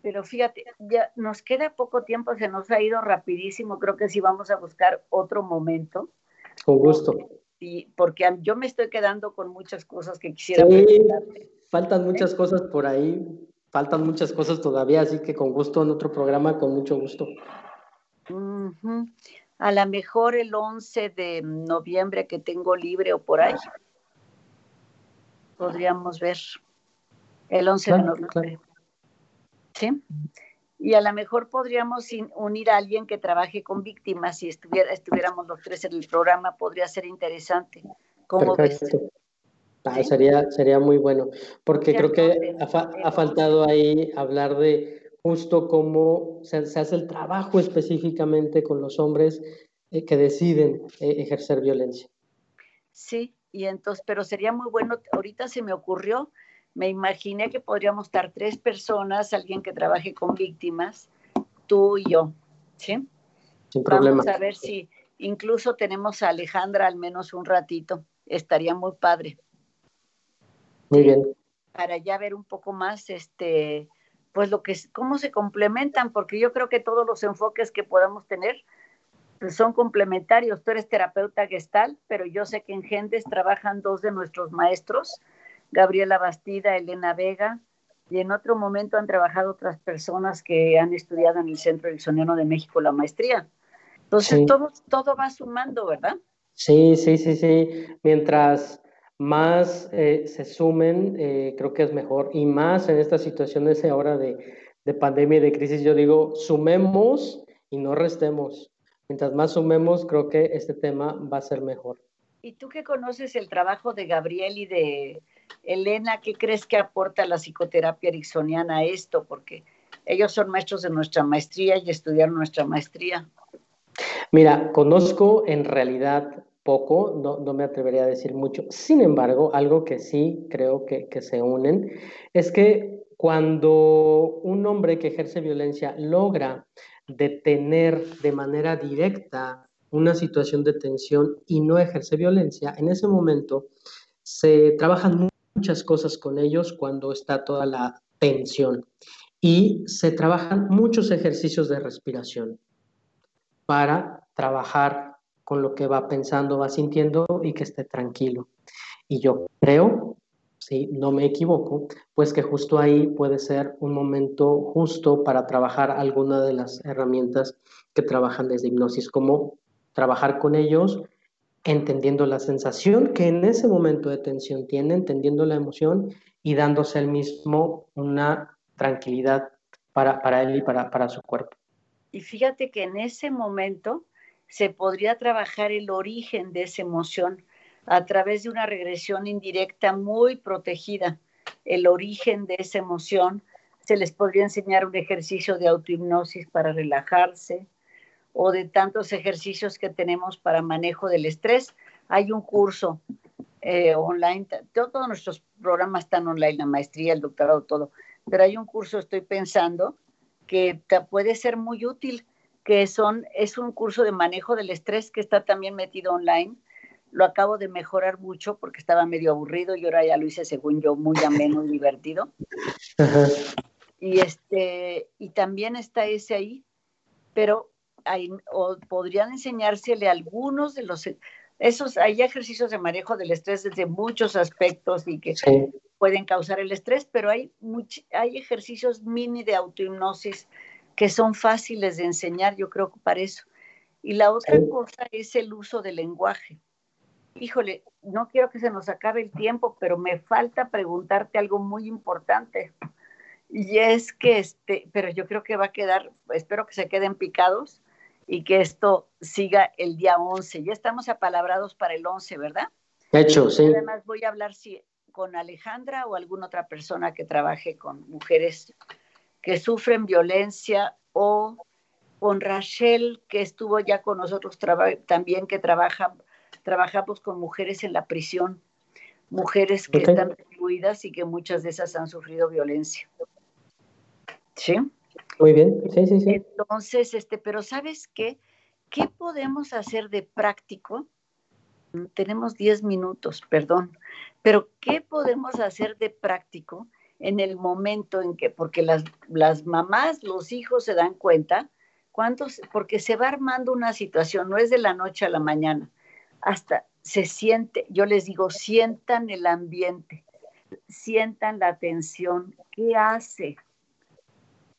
Pero fíjate, ya nos queda poco tiempo, se nos ha ido rapidísimo, creo que sí vamos a buscar otro momento. Con gusto. Y porque yo me estoy quedando con muchas cosas que quisiera sí, Faltan muchas cosas por ahí, faltan muchas cosas todavía, así que con gusto en otro programa, con mucho gusto. A lo mejor el 11 de noviembre que tengo libre o por ahí. Podríamos ver. El 11 de noviembre. ¿Sí? Y a lo mejor podríamos unir a alguien que trabaje con víctimas. Si estuviera, estuviéramos los tres en el programa, podría ser interesante. ¿Cómo ves? Ah, sería, sería muy bueno, porque creo que ha, faltado ahí hablar de justo cómo se, hace el trabajo específicamente con los hombres eh, que deciden eh, ejercer violencia. Sí, y entonces, pero sería muy bueno, ahorita se me ocurrió, me imaginé que podríamos estar tres personas, alguien que trabaje con víctimas, tú y yo, ¿sí? Sin problema. Vamos a ver si incluso tenemos a Alejandra al menos un ratito, estaría muy padre. Muy bien. Para ya ver un poco más, este, pues lo que, cómo se complementan, porque yo creo que todos los enfoques que podamos tener pues son complementarios. Tú eres terapeuta gestal, pero yo sé que en Gendes trabajan dos de nuestros maestros, Gabriela Bastida, Elena Vega, y en otro momento han trabajado otras personas que han estudiado en el Centro Ericksoniano de México la maestría. Entonces todo, todo va sumando, ¿verdad? Sí, sí, sí, sí. Mientras más eh, se sumen, eh, creo que es mejor. Y más en estas situaciones ahora de, de pandemia y de crisis, yo digo, sumemos y no restemos. Mientras más sumemos, creo que este tema va a ser mejor. Y tú que conoces el trabajo de Gabriel y de Elena, ¿qué crees que aporta la psicoterapia ericksoniana a esto? Porque ellos son maestros de nuestra maestría y estudiaron nuestra maestría. Mira, conozco en realidad poco, no, no, me atrevería a decir mucho. Sin embargo, algo que sí creo que, que se unen es que cuando un hombre que ejerce violencia logra detener de manera directa una situación de tensión y no ejerce violencia, en ese momento se trabajan muchas cosas con ellos cuando está toda la tensión y se trabajan muchos ejercicios de respiración para trabajar con lo que va pensando, va sintiendo y que esté tranquilo. Y yo creo, si no me equivoco, pues que justo ahí puede ser un momento justo para trabajar alguna de las herramientas que trabajan desde hipnosis, como trabajar con ellos entendiendo la sensación que en ese momento de tensión tiene, entendiendo la emoción y dándose al mismo una tranquilidad para, para él y para, para su cuerpo. Y fíjate que en ese momento se podría trabajar el origen de esa emoción a través de una regresión indirecta muy protegida. El origen de esa emoción se les podría enseñar un ejercicio de autohipnosis para relajarse o de tantos ejercicios que tenemos para manejo del estrés. Hay un curso eh, online, todos nuestros programas están online, la maestría, el doctorado, todo, pero hay un curso, estoy pensando, que puede ser muy útil que son, es un curso de manejo del estrés que está también metido online. Lo acabo de mejorar mucho porque estaba medio aburrido y ahora ya lo hice según yo muy ameno y divertido. Y este, y también está ese ahí, pero hay, o podrían enseñársele algunos de los esos hay ejercicios de manejo del estrés desde muchos aspectos y que pueden causar el estrés, pero hay hay ejercicios mini de autohipnosis que son fáciles de enseñar, yo creo que para eso. Y la otra cosa es el uso del lenguaje. Híjole, no quiero que se nos acabe el tiempo, pero me falta preguntarte algo muy importante. Y es que, este, pero yo creo que va a quedar, espero que se queden picados y que esto siga el día 11. Ya estamos apalabrados para el 11, ¿verdad? Hecho, sí. Además voy a hablar si, con Alejandra o alguna otra persona que trabaje con mujeres que sufren violencia o con Rachel, que estuvo ya con nosotros también, que trabaja, trabajamos con mujeres en la prisión, mujeres que están recluidas y que muchas de esas han sufrido violencia. ¿Sí? Muy bien, sí, sí, sí. Entonces, este, pero ¿sabes qué? ¿Qué podemos hacer de práctico? Tenemos 10 minutos, perdón, pero ¿qué podemos hacer de práctico en el momento en que, porque las, las mamás, los hijos se dan cuenta, cuántos, porque se va armando una situación, no es de la noche a la mañana, hasta se siente, yo les digo, sientan el ambiente, sientan la tensión, ¿qué hace?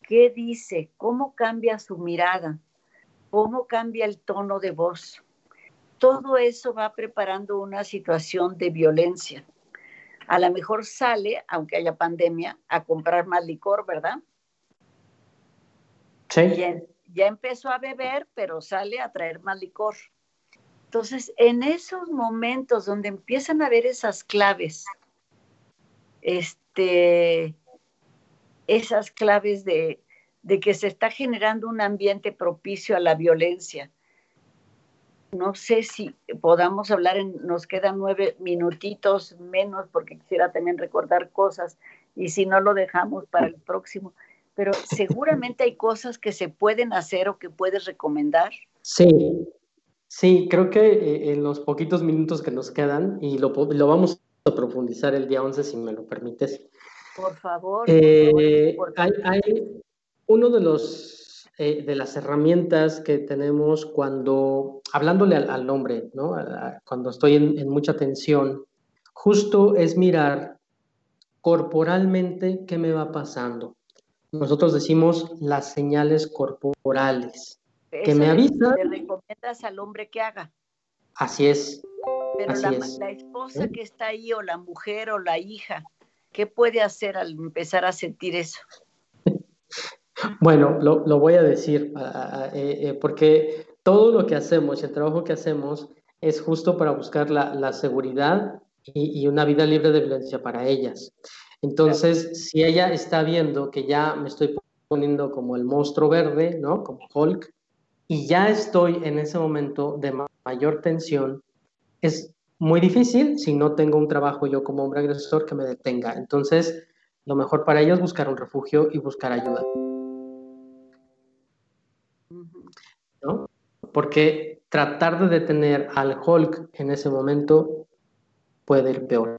¿Qué dice? ¿Cómo cambia su mirada? ¿Cómo cambia el tono de voz? Todo eso va preparando una situación de violencia a lo mejor sale, aunque haya pandemia, a comprar más licor, ¿verdad? Sí. ya empezó a beber, pero sale a traer más licor. Entonces, en esos momentos donde empiezan a ver esas claves, este, esas claves de, que se está generando un ambiente propicio a la violencia, no sé si podamos hablar, en, nos quedan nueve minutitos menos porque quisiera también recordar cosas y si no lo dejamos para el próximo, pero seguramente hay cosas que se pueden hacer o que puedes recomendar. Sí, sí, creo que eh, en los poquitos minutos que nos quedan y lo, lo vamos a profundizar el día 11 si me lo permites. Por favor. Eh, hay, hay uno de los eh, de las herramientas que tenemos cuando, hablándole al, hombre, ¿no? cuando estoy en, mucha tensión, justo es mirar corporalmente qué me va pasando. Nosotros decimos las señales corporales que me avisan. Le recomiendas al hombre que haga. Así es. Pero la, la, esposa ¿Eh? que está ahí, o la mujer, o la hija, ¿qué puede hacer al empezar a sentir eso? Bueno, lo, voy a decir, eh, eh, porque todo lo que hacemos, el trabajo que hacemos, es justo para buscar la, seguridad y, una vida libre de violencia para ellas. Entonces, si ella está viendo que ya me estoy poniendo como el monstruo verde, ¿no? Como Hulk, y ya estoy en ese momento de mayor tensión, es muy difícil si no tengo un trabajo yo como hombre agresor que me detenga. Entonces, lo mejor para ellos es buscar un refugio y buscar ayuda. ¿no? Porque tratar de detener al Hulk en ese momento puede ir peor.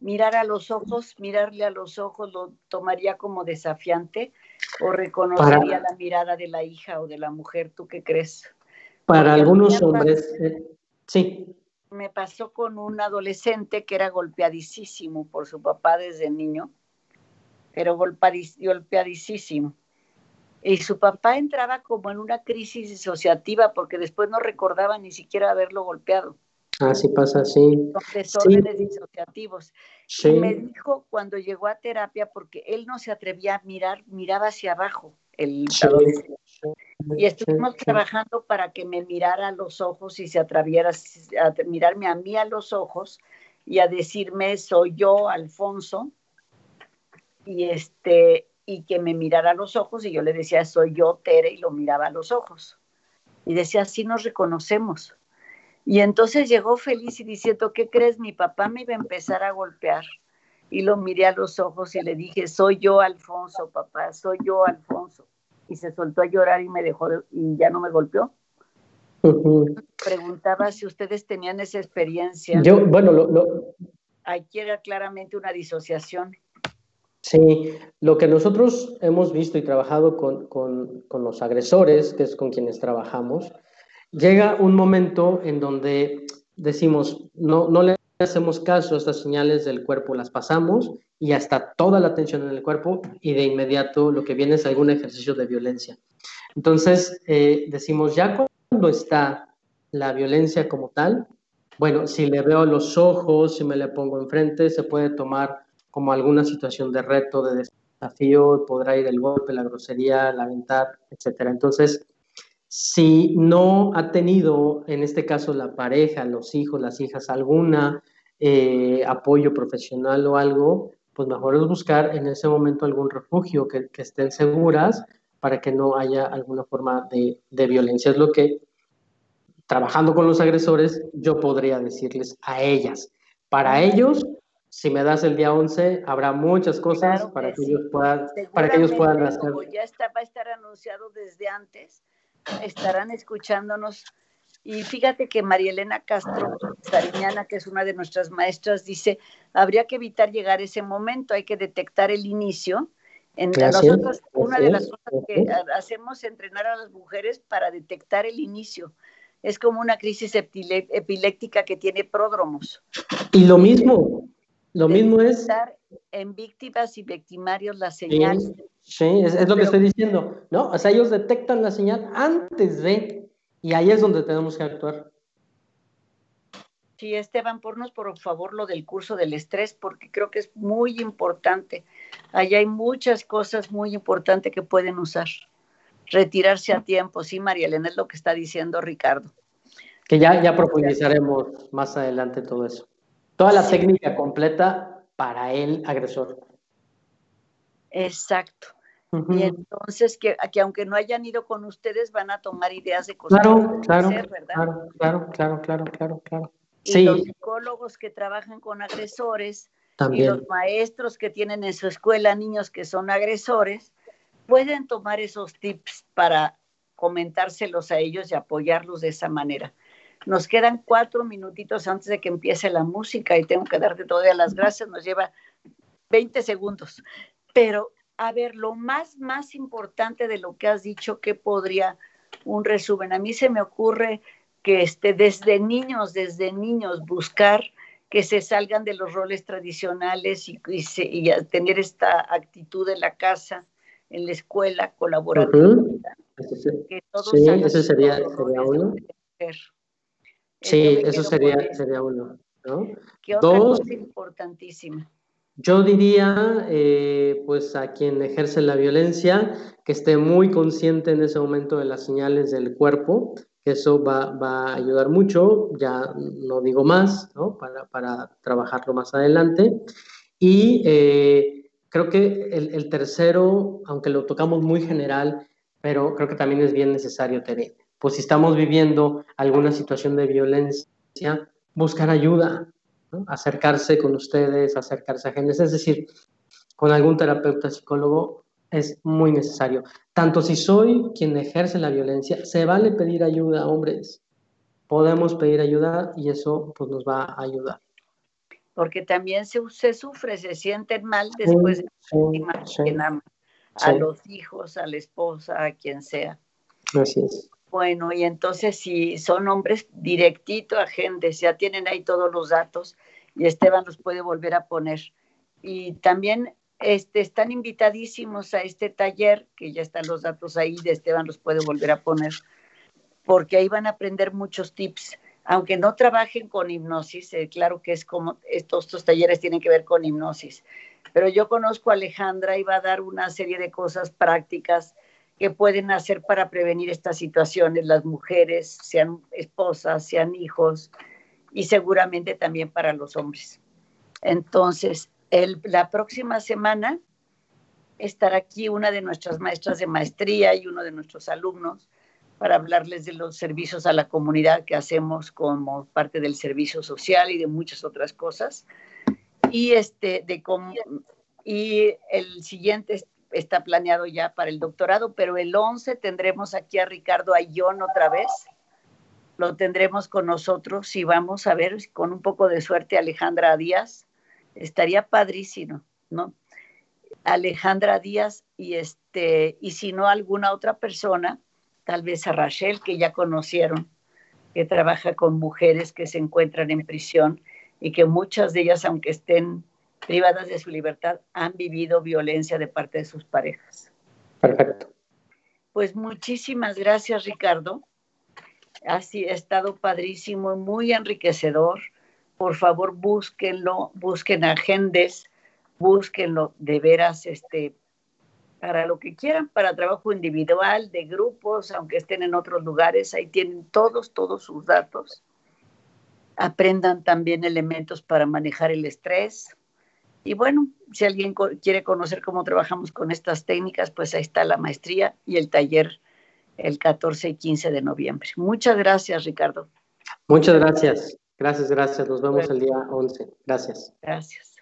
Mirar a los ojos, mirarle a los ojos, ¿lo tomaría como desafiante o reconocería la mirada de la hija o de la mujer? ¿Tú qué crees? Para algunos hombres, eh, sí. Me pasó con un adolescente que era golpeadísimo por su papá desde niño, pero golpeadísimo y su papá entraba como en una crisis disociativa porque después no recordaba ni siquiera haberlo golpeado. Así pasa, sí. desórdenes disociativos. Y me dijo cuando llegó a terapia, porque él no se atrevía a mirar, miraba hacia abajo el Y estuvimos trabajando para que me mirara a los ojos y se atreviera a mirarme a mí a los ojos y a decirme, soy yo, Alfonso. Y este, y que me mirara a los ojos y yo le decía, soy yo, Tere, y lo miraba a los ojos. Y decía, así nos reconocemos. Y entonces llegó feliz y diciendo, ¿qué crees? Mi papá me iba a empezar a golpear. Y lo miré a los ojos y le dije, soy yo, Alfonso, papá, soy yo, Alfonso. Y se soltó a llorar y me dejó y ya no me golpeó. Preguntaba si ustedes tenían esa experiencia. Yo, bueno, lo, lo... Aquí era claramente una disociación. Sí, lo que nosotros hemos visto y trabajado con, con, los agresores, que es con quienes trabajamos, llega un momento en donde decimos, no, no le hacemos caso estas señales del cuerpo, las pasamos y hasta toda la tensión en el cuerpo y de inmediato lo que viene es algún ejercicio de violencia. Entonces, eh, decimos, ya cuando está la violencia como tal, bueno, si le veo los ojos, si me le pongo enfrente, se puede tomar como alguna situación de reto, de desafío, podrá ir el golpe, la grosería, lamentar, etcétera. Entonces, si no ha tenido, en este caso, la pareja, los hijos, las hijas, alguna eh, apoyo profesional o algo, pues mejor es buscar en ese momento algún refugio que, estén seguras para que no haya alguna forma de, de violencia. Es lo que, trabajando con los agresores, yo podría decirles a ellas. Para ellos, si me das el día 11, habrá muchas cosas para, que ellos puedan, para que ellos puedan hacer. Como ya está, va a estar anunciado desde antes, estarán escuchándonos Y fíjate que María Elena Castro Sariñana, que es una de nuestras maestras, dice, habría que evitar llegar a ese momento, hay que detectar el inicio. En nosotros, una de las cosas que hacemos es entrenar a las mujeres para detectar el inicio. Es como una crisis epiléptica que tiene pródromos. Y lo mismo, lo mismo es... En víctimas y victimarios la señal. Sí, es, lo que estoy diciendo, ¿no? O sea, ellos detectan la señal antes de, y ahí es donde tenemos que actuar. Sí, Esteban, pornos por favor lo del curso del estrés, porque creo que es muy importante. Allá hay muchas cosas muy importantes que pueden usar. Retirarse a tiempo, sí, María Elena, es lo que está diciendo Ricardo. Que ya, ya profundizaremos más adelante todo eso. Toda la técnica completa para el agresor. Exacto. Y entonces, que, que, aunque no hayan ido con ustedes, van a tomar ideas de cosas claro, claro, Claro, claro, claro, claro, claro, claro. Y los psicólogos que trabajan con agresores y los maestros que tienen en su escuela niños que son agresores, pueden tomar esos tips para comentárselos a ellos y apoyarlos de esa manera. Nos quedan cuatro minutitos antes de que empiece la música y tengo que darte todas las gracias. Nos lleva 20 segundos. Pero a ver, lo más, más importante de lo que has dicho, que podría un resumen? A mí se me ocurre que este, desde niños, desde niños, buscar que se salgan de los roles tradicionales y, tener esta actitud en la casa, en la escuela, colaborativa. Que todos sí, eso sería, sería uno. Sí, eso sería, sería uno. ¿no? ¿Qué otra Dos, cosa importantísima? Yo diría, eh, pues a quien ejerce la violencia, que esté muy consciente en ese momento de las señales del cuerpo, que eso va, a ayudar mucho, ya no digo más, ¿no? Para, trabajarlo más adelante. Y eh, creo que el, el, tercero, aunque lo tocamos muy general, pero creo que también es bien necesario tener, pues si estamos viviendo alguna situación de violencia, buscar ayuda, acercarse con ustedes, acercarse a gente, es decir, con algún terapeuta psicólogo es muy necesario. Tanto si soy quien ejerce la violencia, se vale pedir ayuda, hombres. Podemos pedir ayuda y eso pues, nos va a ayudar. Porque también se, se sufre, se sienten mal después de sí, a los hijos, a la esposa, a quien sea. Así es. Bueno, y entonces si son hombres directito a gente, ya tienen ahí todos los datos y Esteban los puede volver a poner. Y también este, están invitadísimos a este taller, que ya están los datos ahí, de Esteban los puede volver a poner, porque ahí van a aprender muchos tips. Aunque no trabajen con hipnosis, eh, claro que es como estos, estos talleres tienen que ver con hipnosis, pero yo conozco a Alejandra y va a dar una serie de cosas prácticas que pueden hacer para prevenir estas situaciones las mujeres, sean esposas, sean hijos y seguramente también para los hombres. Entonces, el, la próxima semana estará aquí una de nuestras maestras de maestría y uno de nuestros alumnos para hablarles de los servicios a la comunidad que hacemos como parte del servicio social y de muchas otras cosas. Y, este, de cómo, y el siguiente está planeado ya para el doctorado, pero el 11 tendremos aquí a Ricardo Ayón otra vez. Lo tendremos con nosotros y vamos a ver con un poco de suerte Alejandra Díaz. Estaría padrísimo, ¿no? Alejandra Díaz y este y si no alguna otra persona, tal vez a Rachel que ya conocieron, que trabaja con mujeres que se encuentran en prisión y que muchas de ellas aunque estén privadas de su libertad han vivido violencia de parte de sus parejas. Perfecto. Pues muchísimas gracias, Ricardo. Ha estado padrísimo, muy enriquecedor. Por favor, búsquenlo, busquen agendas, búsquenlo de veras, este, para lo que quieran, para trabajo individual, de grupos, aunque estén en otros lugares, ahí tienen todos, todos sus datos. Aprendan también elementos para manejar el estrés, y bueno, si alguien quiere conocer cómo trabajamos con estas técnicas, pues ahí está la maestría y el taller el 14 y 15 de noviembre. Muchas gracias, Ricardo. Muchas gracias. Gracias, gracias. Nos vemos el día 11. Gracias. Gracias.